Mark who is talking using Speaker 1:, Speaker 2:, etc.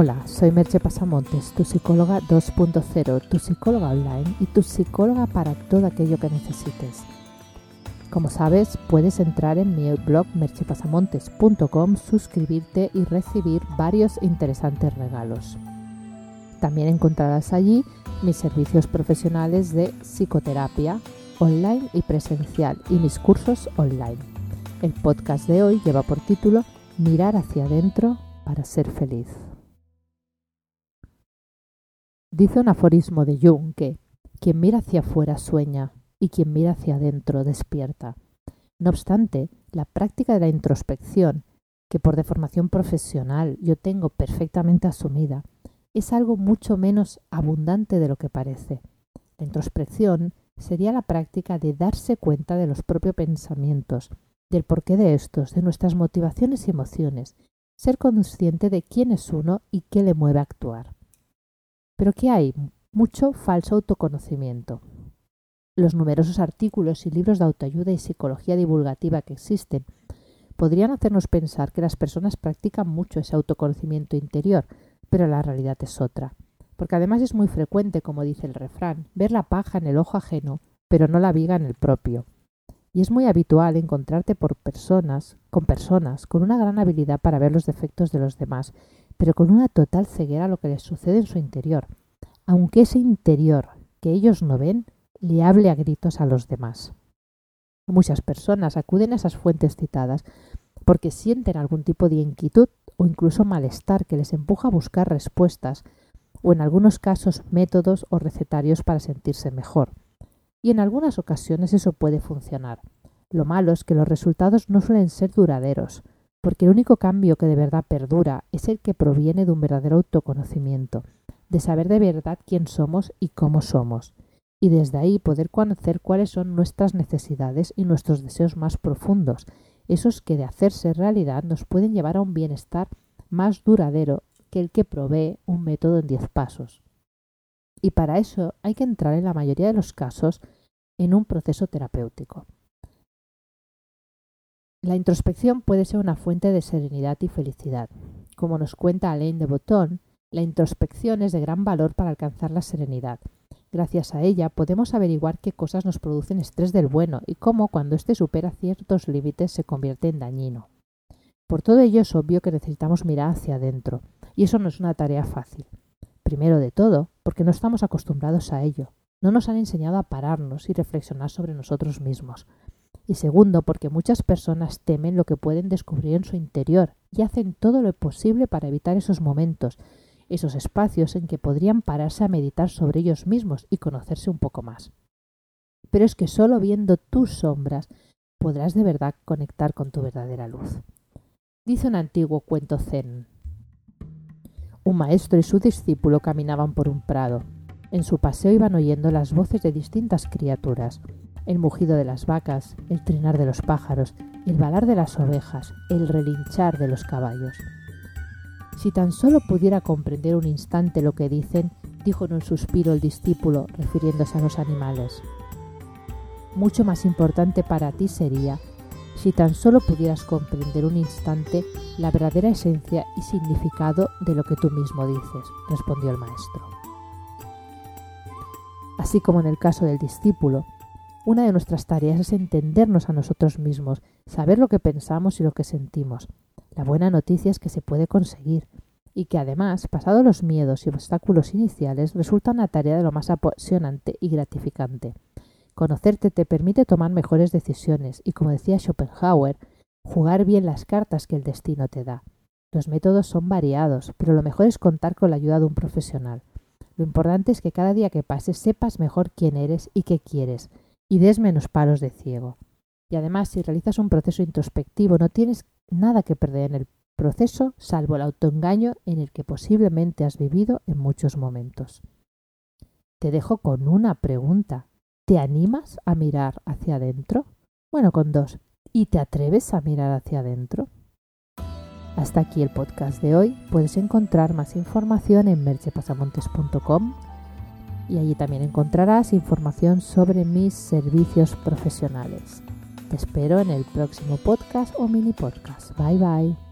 Speaker 1: Hola, soy Merche Pasamontes, tu psicóloga 2.0, tu psicóloga online y tu psicóloga para todo aquello que necesites. Como sabes, puedes entrar en mi blog merchepasamontes.com, suscribirte y recibir varios interesantes regalos. También encontrarás allí mis servicios profesionales de psicoterapia online y presencial y mis cursos online. El podcast de hoy lleva por título Mirar hacia adentro para ser feliz. Dice un aforismo de Jung que quien mira hacia afuera sueña y quien mira hacia adentro despierta. No obstante, la práctica de la introspección, que por deformación profesional yo tengo perfectamente asumida, es algo mucho menos abundante de lo que parece. La introspección sería la práctica de darse cuenta de los propios pensamientos, del porqué de estos, de nuestras motivaciones y emociones, ser consciente de quién es uno y qué le mueve a actuar. Pero ¿qué hay? Mucho falso autoconocimiento. Los numerosos artículos y libros de autoayuda y psicología divulgativa que existen podrían hacernos pensar que las personas practican mucho ese autoconocimiento interior, pero la realidad es otra. Porque además es muy frecuente, como dice el refrán, ver la paja en el ojo ajeno, pero no la viga en el propio. Y es muy habitual encontrarte por personas, con personas con una gran habilidad para ver los defectos de los demás, pero con una total ceguera a lo que les sucede en su interior, aunque ese interior que ellos no ven le hable a gritos a los demás. Muchas personas acuden a esas fuentes citadas porque sienten algún tipo de inquietud o incluso malestar que les empuja a buscar respuestas o en algunos casos métodos o recetarios para sentirse mejor. Y en algunas ocasiones eso puede funcionar. Lo malo es que los resultados no suelen ser duraderos, porque el único cambio que de verdad perdura es el que proviene de un verdadero autoconocimiento, de saber de verdad quién somos y cómo somos, y desde ahí poder conocer cuáles son nuestras necesidades y nuestros deseos más profundos, esos que de hacerse realidad nos pueden llevar a un bienestar más duradero que el que provee un método en diez pasos. Y para eso hay que entrar en la mayoría de los casos en un proceso terapéutico. La introspección puede ser una fuente de serenidad y felicidad. Como nos cuenta Alain de Botton, la introspección es de gran valor para alcanzar la serenidad. Gracias a ella podemos averiguar qué cosas nos producen estrés del bueno y cómo cuando éste supera ciertos límites se convierte en dañino. Por todo ello es obvio que necesitamos mirar hacia adentro, y eso no es una tarea fácil. Primero de todo, porque no estamos acostumbrados a ello. No nos han enseñado a pararnos y reflexionar sobre nosotros mismos y segundo porque muchas personas temen lo que pueden descubrir en su interior y hacen todo lo posible para evitar esos momentos, esos espacios en que podrían pararse a meditar sobre ellos mismos y conocerse un poco más. Pero es que solo viendo tus sombras podrás de verdad conectar con tu verdadera luz. Dice un antiguo cuento zen. Un maestro y su discípulo caminaban por un prado. En su paseo iban oyendo las voces de distintas criaturas el mugido de las vacas, el trinar de los pájaros, el balar de las ovejas, el relinchar de los caballos. Si tan solo pudiera comprender un instante lo que dicen, dijo en un suspiro el discípulo, refiriéndose a los animales. Mucho más importante para ti sería si tan solo pudieras comprender un instante la verdadera esencia y significado de lo que tú mismo dices, respondió el maestro. Así como en el caso del discípulo, una de nuestras tareas es entendernos a nosotros mismos, saber lo que pensamos y lo que sentimos. La buena noticia es que se puede conseguir y que además, pasados los miedos y obstáculos iniciales, resulta una tarea de lo más apasionante y gratificante. Conocerte te permite tomar mejores decisiones y, como decía Schopenhauer, jugar bien las cartas que el destino te da. Los métodos son variados, pero lo mejor es contar con la ayuda de un profesional. Lo importante es que cada día que pases sepas mejor quién eres y qué quieres, y des menos palos de ciego. Y además, si realizas un proceso introspectivo, no tienes nada que perder en el proceso, salvo el autoengaño en el que posiblemente has vivido en muchos momentos. Te dejo con una pregunta. ¿Te animas a mirar hacia adentro? Bueno, con dos. ¿Y te atreves a mirar hacia adentro? Hasta aquí el podcast de hoy. Puedes encontrar más información en merchepasamontes.com y allí también encontrarás información sobre mis servicios profesionales. Te espero en el próximo podcast o mini podcast. Bye bye.